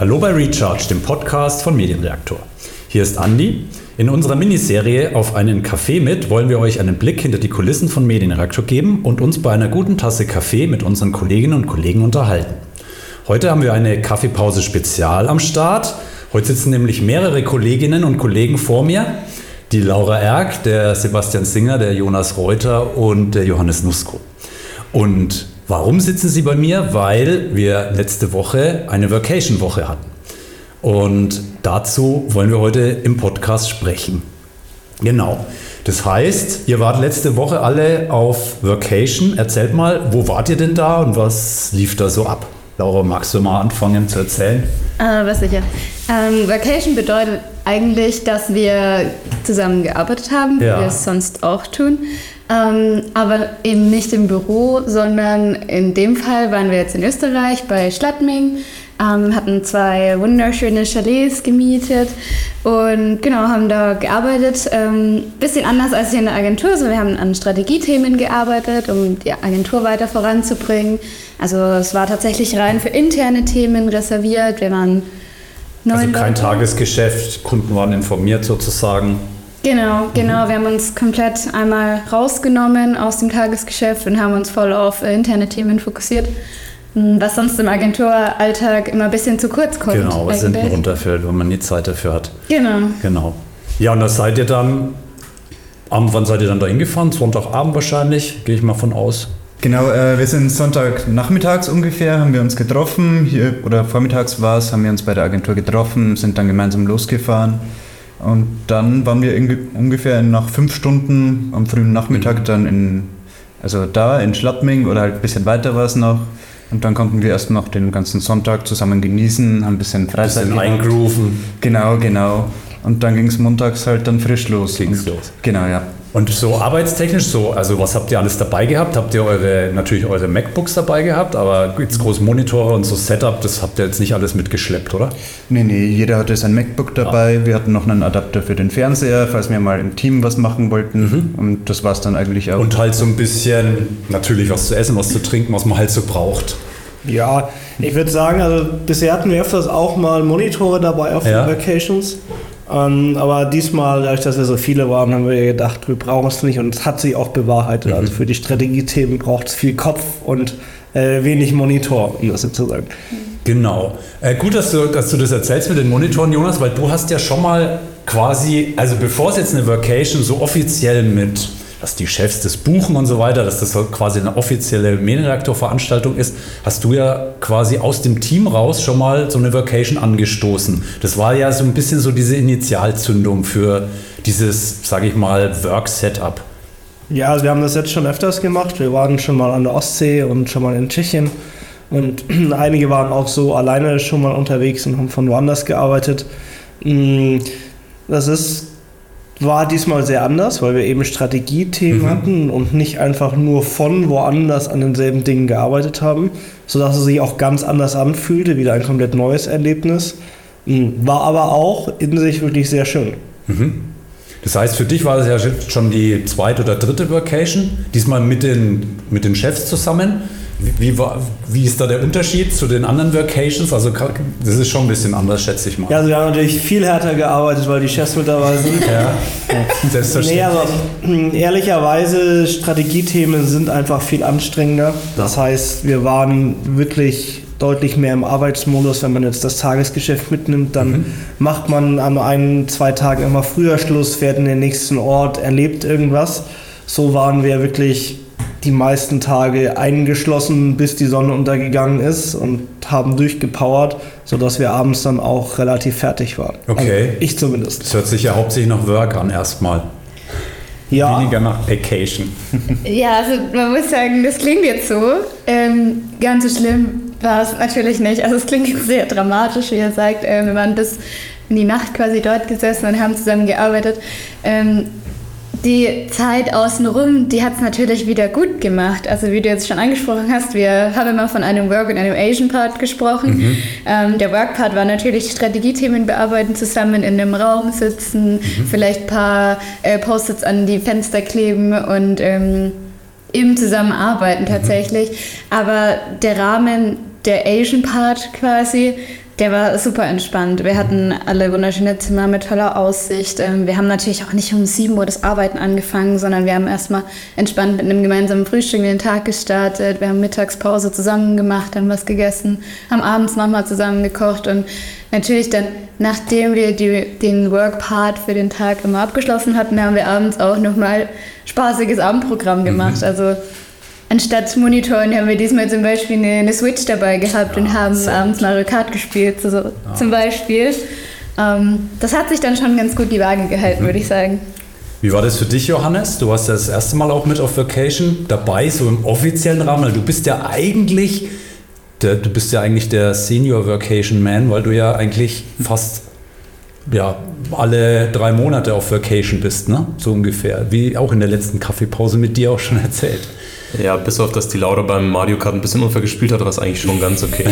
Hallo bei Recharge, dem Podcast von Medienreaktor. Hier ist Andi. In unserer Miniserie Auf einen Kaffee mit wollen wir euch einen Blick hinter die Kulissen von Medienreaktor geben und uns bei einer guten Tasse Kaffee mit unseren Kolleginnen und Kollegen unterhalten. Heute haben wir eine Kaffeepause Spezial am Start. Heute sitzen nämlich mehrere Kolleginnen und Kollegen vor mir. Die Laura Erck, der Sebastian Singer, der Jonas Reuter und der Johannes Nusko. Und warum sitzen sie bei mir? Weil wir letzte Woche eine Vacation-Woche hatten. Und dazu wollen wir heute im Podcast sprechen. Genau. Das heißt, ihr wart letzte Woche alle auf Vacation. Erzählt mal, wo wart ihr denn da und was lief da so ab? Laura, magst du mal anfangen zu erzählen? Äh, was sicher. Ähm, Vacation bedeutet eigentlich, dass wir zusammen gearbeitet haben, Ja. wie wir es sonst auch tun. Ähm, aber eben nicht im Büro, sondern in dem Fall waren wir jetzt in Österreich bei Schladming, ähm, hatten zwei wunderschöne Chalets gemietet und genau haben da gearbeitet. Ähm, bisschen anders als hier in der Agentur. Also wir haben an Strategiethemen gearbeitet, um die Agentur weiter voranzubringen. Also es war tatsächlich rein für interne Themen reserviert. Wir waren Also neun kein Leute. Tagesgeschäft, Kunden waren informiert sozusagen. Genau, genau. Wir haben uns komplett einmal rausgenommen aus dem Tagesgeschäft und haben uns voll auf äh, interne Themen fokussiert, m, was sonst im Agenturalltag immer ein bisschen zu kurz kommt. Genau, was hinten runterfällt, wenn man nie Zeit dafür hat. Genau. Genau. Ja, und da seid ihr dann, am, wann seid ihr dann da hingefahren? Sonntagabend wahrscheinlich, gehe ich mal von aus. Genau, äh, wir sind Sonntagnachmittags ungefähr, haben wir uns getroffen, hier, oder vormittags war es, haben wir uns bei der Agentur getroffen, sind dann gemeinsam losgefahren. Und dann waren wir irgendwie ungefähr nach fünf Stunden am frühen Nachmittag dann in, also da in Schladming oder halt ein bisschen weiter war es noch. Und dann konnten wir erst noch den ganzen Sonntag zusammen genießen, haben ein bisschen Freizeit Bisschen gehabt. eingrooven. Genau, genau. Und dann ging es montags halt dann frisch los. Ging's los. Genau, ja. Und so arbeitstechnisch so, also was habt ihr alles dabei gehabt? Habt ihr eure, natürlich eure MacBooks dabei gehabt, aber jetzt große Monitore und so Setup, das habt ihr jetzt nicht alles mitgeschleppt, oder? Nee, nee, jeder hatte sein MacBook dabei. Wir hatten noch einen Adapter für den Fernseher, falls wir mal im Team was machen wollten. Und das war es dann eigentlich auch. Und halt so ein bisschen, natürlich was zu essen, was zu trinken, was man halt so braucht. Ja, ich würde sagen, also bisher hatten wir öfters auch mal Monitore dabei auf Ja. den Vacations. Ähm, aber diesmal, dadurch, dass wir so viele waren, haben wir gedacht, wir brauchen es nicht und es hat sich auch bewahrheitet. Also für die Strategiethemen braucht es viel Kopf und äh, wenig Monitor, um das zu sagen. Genau. Äh, gut, dass du, dass du das erzählst mit den Monitoren, Jonas, weil du hast ja schon mal quasi, also bevor es jetzt eine Vacation so offiziell mit, dass die Chefs das buchen und so weiter, dass das quasi eine offizielle Medienreaktorveranstaltung ist, hast du ja quasi aus dem Team raus schon mal so eine Vacation angestoßen. Das war ja so ein bisschen so diese Initialzündung für dieses, sage ich mal, Work-Setup. Ja, also wir haben das jetzt schon öfters gemacht. Wir waren schon mal an der Ostsee und schon mal in Tschechien. Und einige waren auch so alleine schon mal unterwegs und haben von woanders gearbeitet. Mm, Das ist, war diesmal sehr anders, weil wir eben Strategiethemen hatten und nicht einfach nur von woanders an denselben Dingen gearbeitet haben, sodass es sich auch ganz anders anfühlte, wieder ein komplett neues Erlebnis. Mm, War aber auch in sich wirklich sehr schön. Das heißt, für dich war das ja schon die zweite oder dritte Vacation, diesmal mit den, mit den Chefs zusammen. Wie, war, wie ist da der Unterschied zu den anderen Vacations? Also das ist schon ein bisschen anders, schätze ich mal. Ja, also wir haben natürlich viel härter gearbeitet, weil die Chefs mit dabei sind. Ja, Nee, selbstverständlich. aber mh, ehrlicherweise, Strategiethemen sind einfach viel anstrengender. Das heißt, wir waren wirklich deutlich mehr im Arbeitsmodus. Wenn man jetzt das Tagesgeschäft mitnimmt, dann macht man an ein, zwei Tagen immer früher Schluss, fährt in den nächsten Ort, erlebt irgendwas. So waren wir wirklich die meisten Tage eingeschlossen, bis die Sonne untergegangen ist und haben durchgepowert, sodass wir abends dann auch relativ fertig waren. Okay. Also ich zumindest. Das hört sich ja hauptsächlich nach Work an erstmal. Ja. Weniger nach Vacation. Ja, also man muss sagen, das klingt jetzt so. Ähm, ganz so schlimm war es natürlich nicht. Also es klingt jetzt sehr dramatisch, wie ihr sagt. Ähm, wir waren bis in die Nacht quasi dort gesessen und haben zusammen gearbeitet. Ähm, die Zeit außenrum, die hat es natürlich wieder gut gemacht. Also wie du jetzt schon angesprochen hast, wir haben immer von einem Work- und einem Asian-Part gesprochen. Ähm, der Work-Part war natürlich Strategiethemen bearbeiten, zusammen in einem Raum sitzen, vielleicht ein paar äh, Post-its an die Fenster kleben und ähm, eben zusammenarbeiten tatsächlich. Aber der Rahmen, der Asian-Part quasi, Der war super entspannt. Wir hatten alle wunderschöne Zimmer mit toller Aussicht. Ähm, wir haben natürlich auch nicht um 7 Uhr das Arbeiten angefangen, sondern wir haben erstmal entspannt mit einem gemeinsamen Frühstück den Tag gestartet. Wir haben Mittagspause zusammen gemacht, haben was gegessen, haben abends nochmal zusammen gekocht und natürlich dann, nachdem wir die, den Work-Part für den Tag immer abgeschlossen hatten, haben wir abends auch nochmal spaßiges Abendprogramm gemacht. Mhm. Also anstatt Monitoren haben wir diesmal zum Beispiel eine, eine Switch dabei gehabt ja, und haben abends Mario Kart gespielt, so, ja. zum Beispiel. Ähm, das hat sich dann schon ganz gut die Waage gehalten, mhm. würde ich sagen. Wie war das für dich, Johannes? Du warst ja das erste Mal auch mit auf Vacation dabei, so im offiziellen Rahmen. Du bist ja eigentlich, der, du bist ja eigentlich der Senior Vacation Man, weil du ja eigentlich fast ja, alle drei Monate auf Vacation bist, ne? So ungefähr. Wie auch in der letzten Kaffeepause mit dir auch schon erzählt. Ja, bis auf, dass die Laura beim Mario Kart ein bisschen unfair gespielt hat, war es eigentlich schon ganz okay.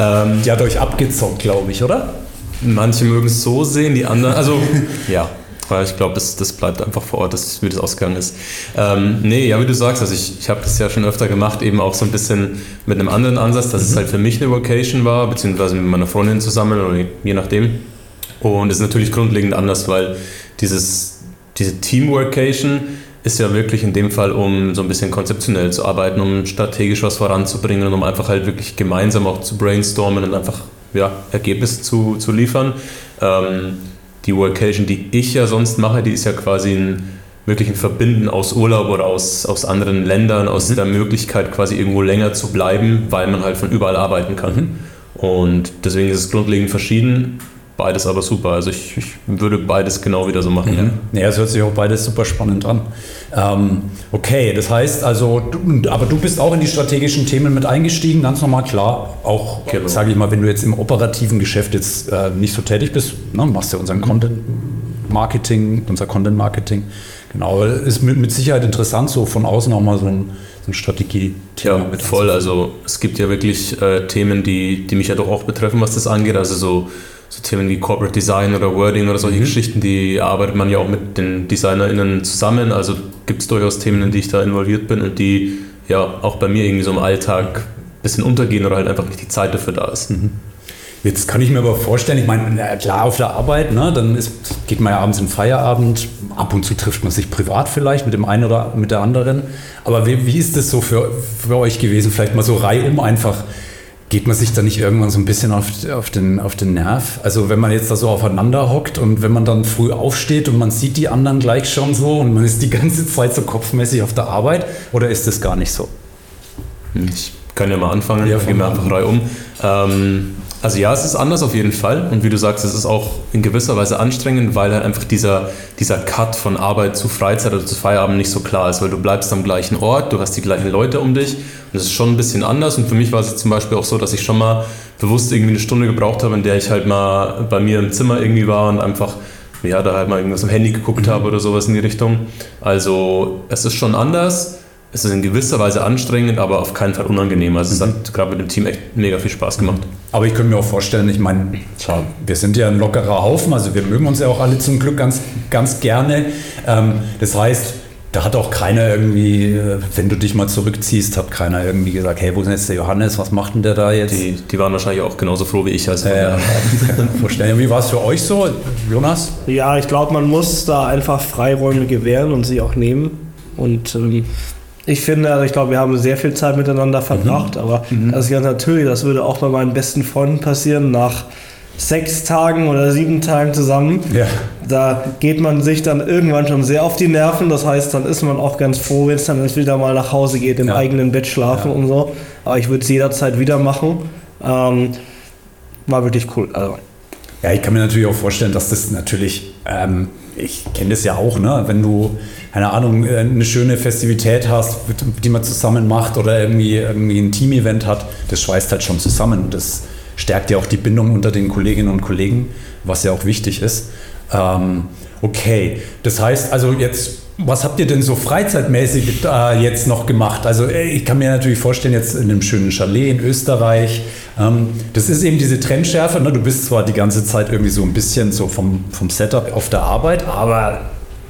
ähm, die hat euch abgezockt, glaube ich, oder? Manche mögen es so sehen, die anderen, also ja. Ich glaube, das, das bleibt einfach vor Ort, dass, wie das ausgegangen ist. Ähm, nee, ja, wie du sagst, also ich, ich habe das ja schon öfter gemacht, eben auch so ein bisschen mit einem anderen Ansatz, dass mhm. es halt für mich eine Vocation war, beziehungsweise mit meiner Freundin zusammen oder je nachdem. Und es ist natürlich grundlegend anders, weil dieses, diese Team-Workation, ist ja wirklich in dem Fall, um so ein bisschen konzeptionell zu arbeiten, um strategisch was voranzubringen und um einfach halt wirklich gemeinsam auch zu brainstormen und einfach ja, Ergebnisse zu, zu liefern. Ähm, die Workation, die ich ja sonst mache, die ist ja quasi ein wirklich ein Verbinden aus Urlaub oder aus, aus anderen Ländern, aus mhm. der Möglichkeit quasi irgendwo länger zu bleiben, weil man halt von überall arbeiten kann. Mhm. Und deswegen ist es grundlegend verschieden. Beides aber super. Also ich, ich würde beides genau wieder so machen. Mhm. Ja. ja, es hört sich auch beides super spannend an. Ähm, okay, das heißt also, du, aber du bist auch in die strategischen Themen mit eingestiegen, ganz normal, klar. Auch, genau. sage ich mal, wenn du jetzt im operativen Geschäft jetzt äh, nicht so tätig bist, ne, machst du ja unseren mhm. Content Marketing, unser Content Marketing. Genau, ist mit, mit Sicherheit interessant, so von außen auch mal so ein, so ein Strategie-Thema ja, mit voll. Also es gibt ja wirklich äh, Themen, die, die mich ja doch auch betreffen, was das angeht. Also so so Themen wie Corporate Design oder Wording oder solche mhm. Geschichten, die arbeitet man ja auch mit den DesignerInnen zusammen. Also gibt es durchaus Themen, in die ich da involviert bin und die ja auch bei mir irgendwie so im Alltag ein bisschen untergehen oder halt einfach nicht die Zeit dafür da ist. Mhm. Jetzt kann ich mir aber vorstellen, ich meine, klar auf der Arbeit, ne, dann ist, geht man ja abends in Feierabend, ab und zu trifft man sich privat vielleicht mit dem einen oder mit der anderen. Aber wie, wie ist das so für, für euch gewesen? Vielleicht mal so reihum einfach Geht man sich da nicht irgendwann so ein bisschen auf, auf, den, auf den Nerv? Also wenn man jetzt da so aufeinander hockt und wenn man dann früh aufsteht und man sieht die anderen gleich schon so und man ist die ganze Zeit so kopfmäßig auf der Arbeit oder ist das gar nicht so? Ich kann ja mal anfangen, ja, gehen wir einfach reihum. Ähm, also ja, es ist anders auf jeden Fall. Und wie du sagst, es ist auch in gewisser Weise anstrengend, weil halt einfach dieser, dieser Cut von Arbeit zu Freizeit oder zu Feierabend nicht so klar ist, weil du bleibst am gleichen Ort, du hast die gleichen Leute um dich. Und das ist schon ein bisschen anders. Und für mich war es zum Beispiel auch so, dass ich schon mal bewusst irgendwie eine Stunde gebraucht habe, in der ich halt mal bei mir im Zimmer irgendwie war und einfach ja, da halt mal irgendwas am Handy geguckt mhm. habe oder sowas in die Richtung. Also es ist schon anders es ist in gewisser Weise anstrengend, aber auf keinen Fall unangenehm. Also es hat gerade mit dem Team echt mega viel Spaß gemacht. Aber ich könnte mir auch vorstellen, ich meine, wir sind ja ein lockerer Haufen, also wir mögen uns ja auch alle zum Glück ganz, ganz gerne. Ähm, das heißt, da hat auch keiner irgendwie, äh, wenn du dich mal zurückziehst, hat keiner irgendwie gesagt, hey, wo ist jetzt der Johannes, was macht denn der da jetzt? Die, die waren wahrscheinlich auch genauso froh wie ich. Also äh, vorstellen. Wie war es für euch so, Jonas? Ja, ich glaube, man muss da einfach Freiräume gewähren und sie auch nehmen. Und ähm, ich finde, also ich glaube, wir haben sehr viel Zeit miteinander verbracht, mhm. aber mhm. das ist ganz natürlich, das würde auch bei meinen besten Freunden passieren, nach sechs Tagen oder sieben Tagen zusammen. Ja. Da geht man sich dann irgendwann schon sehr auf die Nerven. Das heißt, dann ist man auch ganz froh, wenn es dann wieder mal nach Hause geht, im ja. eigenen Bett schlafen ja. und so. Aber ich würde es jederzeit wieder machen. Ähm, war wirklich cool. Also. Ja, ich kann mir natürlich auch vorstellen, dass das natürlich, ähm, ich kenne das ja auch, ne? wenn du keine Ahnung, äh, eine schöne Festivität hast, die man zusammen macht oder irgendwie, irgendwie ein Team-Event hat, das schweißt halt schon zusammen das stärkt ja auch die Bindung unter den Kolleginnen und Kollegen, was ja auch wichtig ist. Ähm, okay, das heißt also jetzt, was habt ihr denn so freizeitmäßig äh, jetzt noch gemacht? Also äh, ich kann mir natürlich vorstellen, jetzt in einem schönen Chalet in Österreich, ähm, das ist eben diese Trendschärfe, ne? du bist zwar die ganze Zeit irgendwie so ein bisschen so vom, vom Setup auf der Arbeit, aber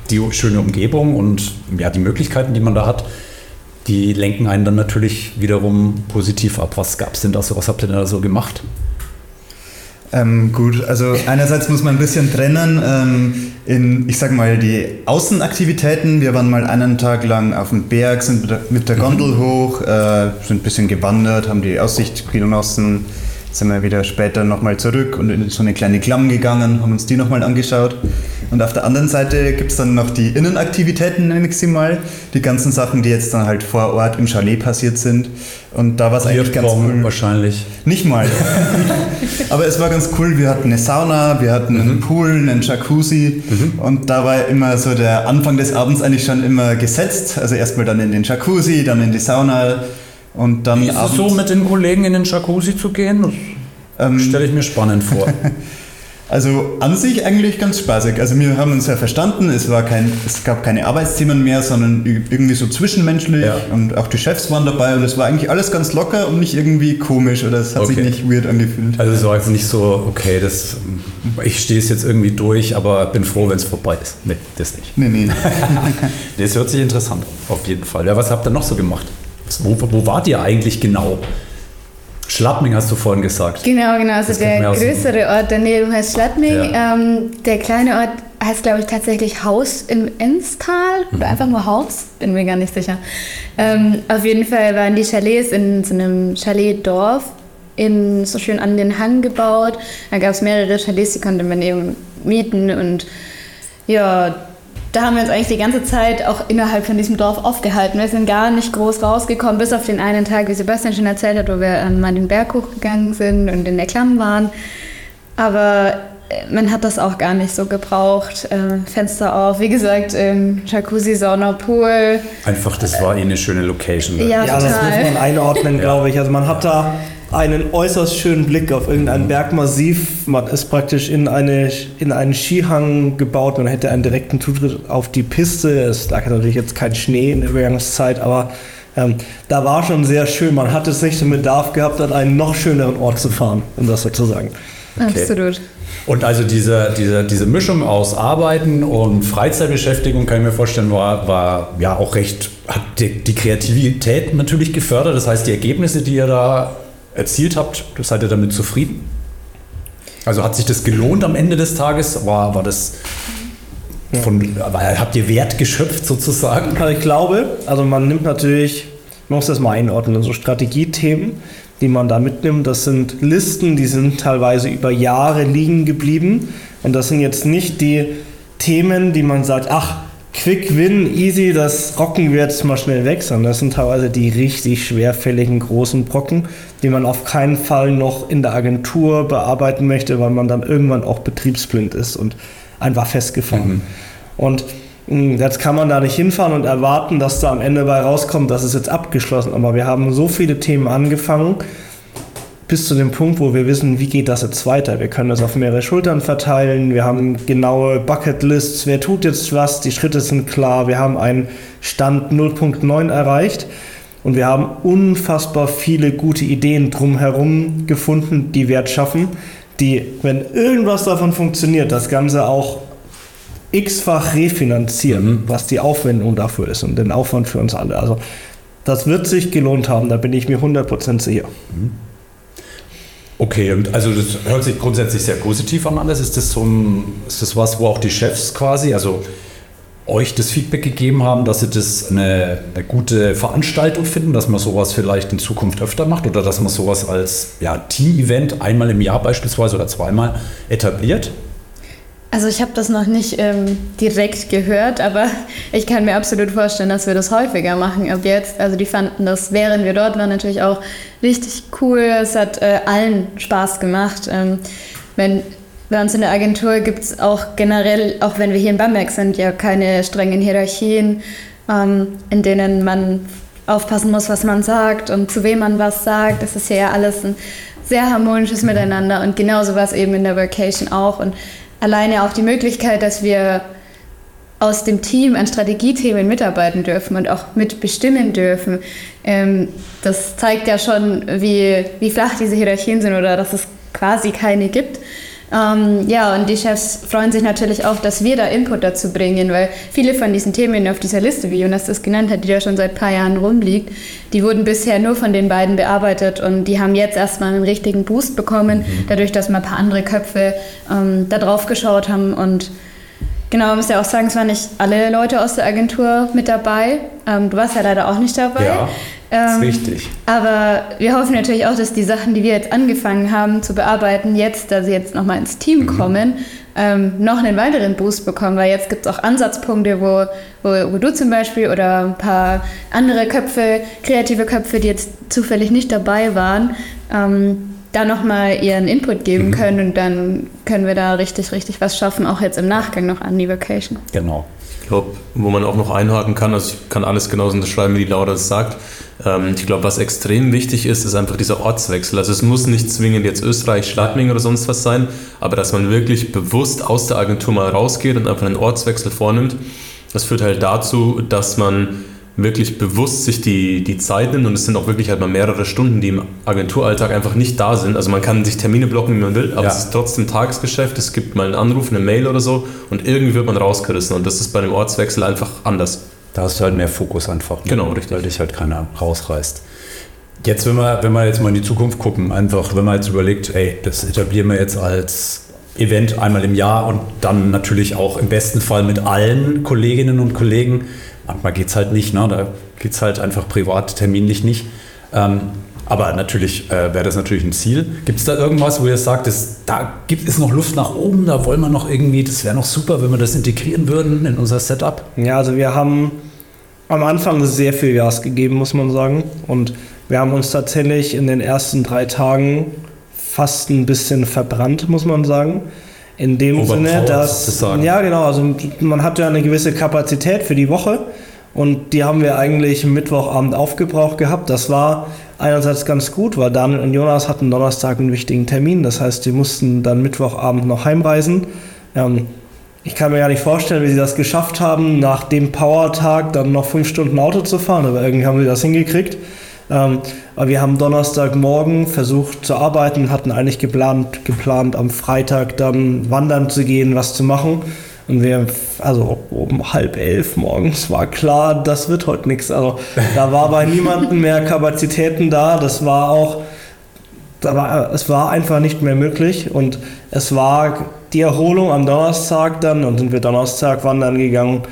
die schöne Umgebung und ja, die Möglichkeiten, die man da hat, die lenken einen dann natürlich wiederum positiv ab. Was gab es denn da so? Was habt ihr denn da so gemacht? Ähm, gut, also einerseits muss man ein bisschen trennen ähm, in, ich sag mal, die Außenaktivitäten. Wir waren mal einen Tag lang auf dem Berg, sind mit der, Gondel hoch, äh, sind ein bisschen gewandert, haben die Aussicht genossen, sind wir wieder später nochmal zurück und in so eine kleine Klamm gegangen, haben uns die nochmal angeschaut. Und auf der anderen Seite gibt es dann noch die Innenaktivitäten, nenne ich sie mal. Die ganzen Sachen, die jetzt dann halt vor Ort im Chalet passiert sind. Und da war es eigentlich ganz cool. wahrscheinlich. Nicht mal. Aber es war ganz cool. Wir hatten eine Sauna, wir hatten einen Pool, einen Jacuzzi. Und da war immer so der Anfang des Abends eigentlich schon immer gesetzt. Also erstmal dann in den Jacuzzi, dann in die Sauna. Und dann Wie ist es so, mit den Kollegen in den Jacuzzi zu gehen? Ähm, stelle ich mir spannend vor. Also an sich eigentlich ganz spaßig. Also wir haben uns ja verstanden, es, war kein, es gab keine Arbeitsthemen mehr, sondern irgendwie so zwischenmenschlich Ja. und auch die Chefs waren dabei und es war eigentlich alles ganz locker und nicht irgendwie komisch oder es hat sich Okay. nicht weird angefühlt. Also es war jetzt nicht so, okay, das, ich stehe es jetzt irgendwie durch, aber bin froh, wenn es vorbei ist. Nee, das nicht. Nee, nee. Das hört sich interessant an, auf jeden Fall. Ja, was habt ihr noch so gemacht? Wo, wo wart ihr eigentlich genau? Schlappming hast du vorhin gesagt. Genau, genau. Also Das der größere Ort daneben heißt Schladming. Ja. Ähm, der kleine Ort heißt, glaube ich, tatsächlich Haus im Enstal oder Mhm. einfach nur Haus. Bin mir gar nicht sicher. Ähm, auf jeden Fall waren die Chalets in so einem Chaletdorf in, so schön an den Hang gebaut. Da gab es mehrere Chalets, die konnte man eben mieten und ja, da haben wir uns eigentlich die ganze Zeit auch innerhalb von diesem Dorf aufgehalten. Wir sind gar nicht groß rausgekommen, bis auf den einen Tag, wie Sebastian schon erzählt hat, wo wir ähm, an den Berg hochgegangen sind und in der Klamm waren. Aber äh, man hat das auch gar nicht so gebraucht. Ähm, Fenster auf, wie gesagt, ähm, Jacuzzi, Sauna, Pool. Einfach, das war eh eine schöne Location. Ja, Ja, das muss man einordnen, glaube ich. Also man hat da einen äußerst schönen Blick auf irgendein Bergmassiv. Man ist praktisch in, eine, in einen Skihang gebaut. Man hätte einen direkten Zutritt auf die Piste. Es lag natürlich jetzt kein Schnee in der Übergangszeit, aber ähm, da war schon sehr schön. Man hat es nicht den Bedarf gehabt, an einen noch schöneren Ort zu fahren, um das so zu sagen. Okay. Absolut. Und also diese, diese, diese Mischung aus Arbeiten und Freizeitbeschäftigung, kann ich mir vorstellen, war, war ja auch recht, hat die, die Kreativität natürlich gefördert. Das heißt, die Ergebnisse, die ihr da erzielt habt, seid ihr damit zufrieden? Also hat sich das gelohnt am Ende des Tages? War, war das von, war, habt ihr Wert geschöpft sozusagen? Also ich glaube, also man nimmt natürlich, man muss das mal einordnen, so Strategiethemen, die man da mitnimmt, das sind Listen, die sind teilweise über Jahre liegen geblieben. Und das sind jetzt nicht die Themen, die man sagt, ach, Quick Win, easy, das rocken wir jetzt mal schnell weg, sondern das sind teilweise die richtig schwerfälligen großen Brocken, die man auf keinen Fall noch in der Agentur bearbeiten möchte, weil man dann irgendwann auch betriebsblind ist und einfach festgefahren. Und mh, jetzt kann man da nicht hinfahren und erwarten, dass da am Ende bei rauskommt, das ist jetzt abgeschlossen. Aber wir haben so viele Themen angefangen, bis zu dem Punkt, wo wir wissen, wie geht das jetzt weiter. Wir können das auf mehrere Schultern verteilen, wir haben genaue Bucketlists, wer tut jetzt was, die Schritte sind klar, wir haben einen Stand 0.9 erreicht und wir haben unfassbar viele gute Ideen drumherum gefunden, die Wert schaffen, die, wenn irgendwas davon funktioniert, das Ganze auch x-fach refinanzieren, was die Aufwendung dafür ist und den Aufwand für uns alle. Also das wird sich gelohnt haben, da bin ich mir 100% sicher. Okay, und also das hört sich grundsätzlich sehr positiv an alles. Ist das so ein, ist das was, wo auch die Chefs quasi, also euch das Feedback gegeben haben, dass sie das eine, eine gute Veranstaltung finden, dass man sowas vielleicht in Zukunft öfter macht oder dass man sowas als ja, Team-Event einmal im Jahr beispielsweise oder zweimal etabliert? Also ich habe das noch nicht ähm, direkt gehört, aber ich kann mir absolut vorstellen, dass wir das häufiger machen ab jetzt. Also die fanden das, während wir dort waren, natürlich auch richtig cool. Es hat äh, allen Spaß gemacht. Ähm, wenn, bei uns in der Agentur gibt es auch generell, auch wenn wir hier in Bamberg sind, ja keine strengen Hierarchien, ähm, in denen man aufpassen muss, was man sagt und zu wem man was sagt. Das ist ja alles ein sehr harmonisches Miteinander und genauso war es eben in der Vacation auch. Und alleine auch die Möglichkeit, dass wir aus dem Team an Strategiethemen mitarbeiten dürfen und auch mitbestimmen dürfen. Ähm, das zeigt ja schon, wie, wie flach diese Hierarchien sind oder dass es quasi keine gibt. Ähm, ja, und die Chefs freuen sich natürlich auch, dass wir da Input dazu bringen, weil viele von diesen Themen auf dieser Liste, wie Jonas das genannt hat, die ja schon seit ein paar Jahren rumliegt, die wurden bisher nur von den beiden bearbeitet und die haben jetzt erstmal einen richtigen Boost bekommen, mhm. dadurch, dass mal ein paar andere Köpfe ähm, da drauf geschaut haben und Genau, man muss ja auch sagen, es waren nicht alle Leute aus der Agentur mit dabei. Ähm, du warst ja leider auch nicht dabei. Ja, ähm, richtig. Aber wir hoffen natürlich auch, dass die Sachen, die wir jetzt angefangen haben zu bearbeiten, jetzt, da sie jetzt nochmal ins Team mhm. kommen, ähm, noch einen weiteren Boost bekommen. Weil jetzt gibt es auch Ansatzpunkte, wo, wo, wo, du zum Beispiel oder ein paar andere Köpfe, kreative Köpfe, die jetzt zufällig nicht dabei waren, ähm, da nochmal ihren Input geben mhm. können und dann können wir da richtig, richtig was schaffen, auch jetzt im Nachgang noch an die Vacation. Genau. Ich glaube, wo man auch noch einhaken kann, also ich kann alles genauso unterschreiben, wie die Laura das sagt. Ähm, ich glaube, was extrem wichtig ist, ist einfach dieser Ortswechsel. Also es muss nicht zwingend jetzt Österreich, Schladming oder sonst was sein, aber dass man wirklich bewusst aus der Agentur mal rausgeht und einfach einen Ortswechsel vornimmt. Das führt halt dazu, dass man wirklich bewusst sich die, die Zeit nimmt und es sind auch wirklich halt mal mehrere Stunden, die im Agenturalltag einfach nicht da sind. Also man kann sich Termine blocken, wie man will, aber ja. es ist trotzdem Tagesgeschäft. Es gibt mal einen Anruf, eine Mail oder so und irgendwie wird man rausgerissen und das ist bei dem Ortswechsel einfach anders. Da hast du halt mehr Fokus einfach. Ne? Genau, richtig. Weil dich halt keiner rausreißt. Jetzt, wenn wir, wenn wir jetzt mal in die Zukunft gucken, einfach, wenn man jetzt überlegt, ey, das etablieren wir jetzt als Event einmal im Jahr und dann natürlich auch im besten Fall mit allen Kolleginnen und Kollegen Manchmal geht es halt nicht, ne? da geht es halt einfach privat, terminlich nicht. Ähm, aber natürlich äh, wäre das natürlich ein Ziel. Gibt es da irgendwas, wo ihr sagt, dass, da gibt es noch Luft nach oben, da wollen wir noch irgendwie, das wäre noch super, wenn wir das integrieren würden in unser Setup? Ja, also wir haben am Anfang sehr viel Gas gegeben, muss man sagen. Und wir haben uns tatsächlich in den ersten drei Tagen fast ein bisschen verbrannt, muss man sagen. In dem Sinne, dass. Ja, genau. Also man hat ja eine gewisse Kapazität für die Woche und die haben wir eigentlich Mittwochabend aufgebraucht gehabt. Das war einerseits ganz gut, weil Daniel und Jonas hatten Donnerstag einen wichtigen Termin. Das heißt, die mussten dann Mittwochabend noch heimreisen. Ähm, ich kann mir ja nicht vorstellen, wie sie das geschafft haben, nach dem Power-Tag dann noch fünf Stunden Auto zu fahren, aber irgendwie haben sie das hingekriegt. Ähm, aber wir haben Donnerstagmorgen versucht zu arbeiten, hatten eigentlich geplant, geplant am Freitag dann wandern zu gehen, was zu machen. Und wir, also um halb elf morgens war klar, das wird heute nichts. Also da war bei niemandem mehr Kapazitäten da. Das war auch, da war, es war einfach nicht mehr möglich. Und es war die Erholung am Donnerstag dann und sind wir Donnerstag wandern gegangen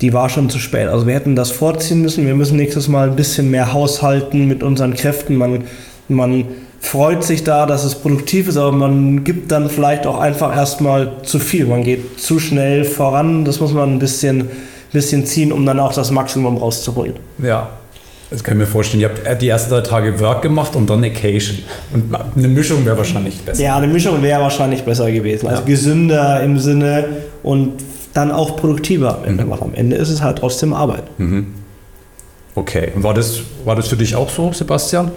die war schon zu spät. Also wir hätten das vorziehen müssen. Wir müssen nächstes Mal ein bisschen mehr haushalten mit unseren Kräften. Man, man freut sich da, dass es produktiv ist, aber man gibt dann vielleicht auch einfach erstmal zu viel. Man geht zu schnell voran. Das muss man ein bisschen, bisschen ziehen, um dann auch das Maximum rauszuholen. Ja, das kann ich mir vorstellen. Ihr habt die ersten drei Tage Work gemacht und dann Occasion. Und eine Mischung wäre wahrscheinlich besser. Ja, eine Mischung wäre wahrscheinlich besser gewesen. Also ja. gesünder im Sinne und dann auch produktiver am Ende, mhm. weil am Ende ist es halt trotzdem Arbeit. Mhm. Okay, und war das, war das für dich auch so, Sebastian?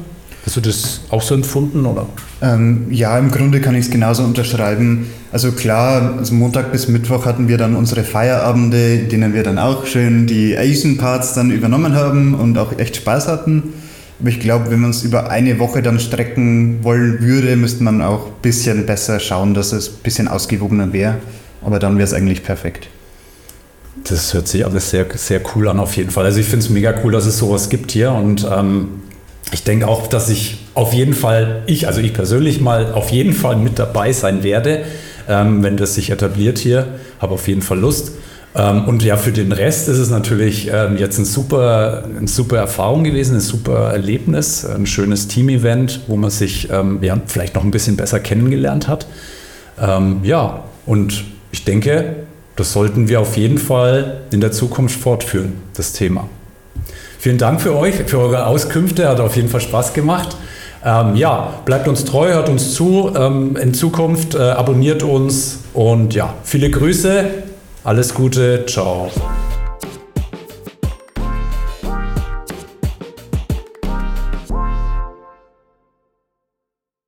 Hast du das auch so empfunden? Oder? Ähm, ja, im Grunde kann ich es genauso unterschreiben. Also klar, also Montag bis Mittwoch hatten wir dann unsere Feierabende, in denen wir dann auch schön die Asian Parts dann übernommen haben und auch echt Spaß hatten. Aber ich glaube, wenn man es über eine Woche dann strecken wollen würde, müsste man auch ein bisschen besser schauen, dass es ein bisschen ausgewogener wäre. Aber dann wäre es eigentlich perfekt. Das hört sich alles sehr, sehr cool an, auf jeden Fall. Also ich finde es mega cool, dass es sowas gibt hier. Und ähm, ich denke auch, dass ich auf jeden Fall, ich, also ich persönlich mal auf jeden Fall mit dabei sein werde, ähm, wenn das sich etabliert hier. Habe auf jeden Fall Lust. Ähm, und ja, für den Rest ist es natürlich ähm, jetzt ein super, eine super Erfahrung gewesen, ein super Erlebnis, ein schönes Team-Event, wo man sich ähm, ja, vielleicht noch ein bisschen besser kennengelernt hat. Ähm, ja, und ich denke, das sollten wir auf jeden Fall in der Zukunft fortführen, das Thema. Vielen Dank für euch, für eure Auskünfte, hat auf jeden Fall Spaß gemacht. Ähm, ja, bleibt uns treu, hört uns zu. Ähm, in Zukunft äh, abonniert uns und ja, viele Grüße, alles Gute, ciao.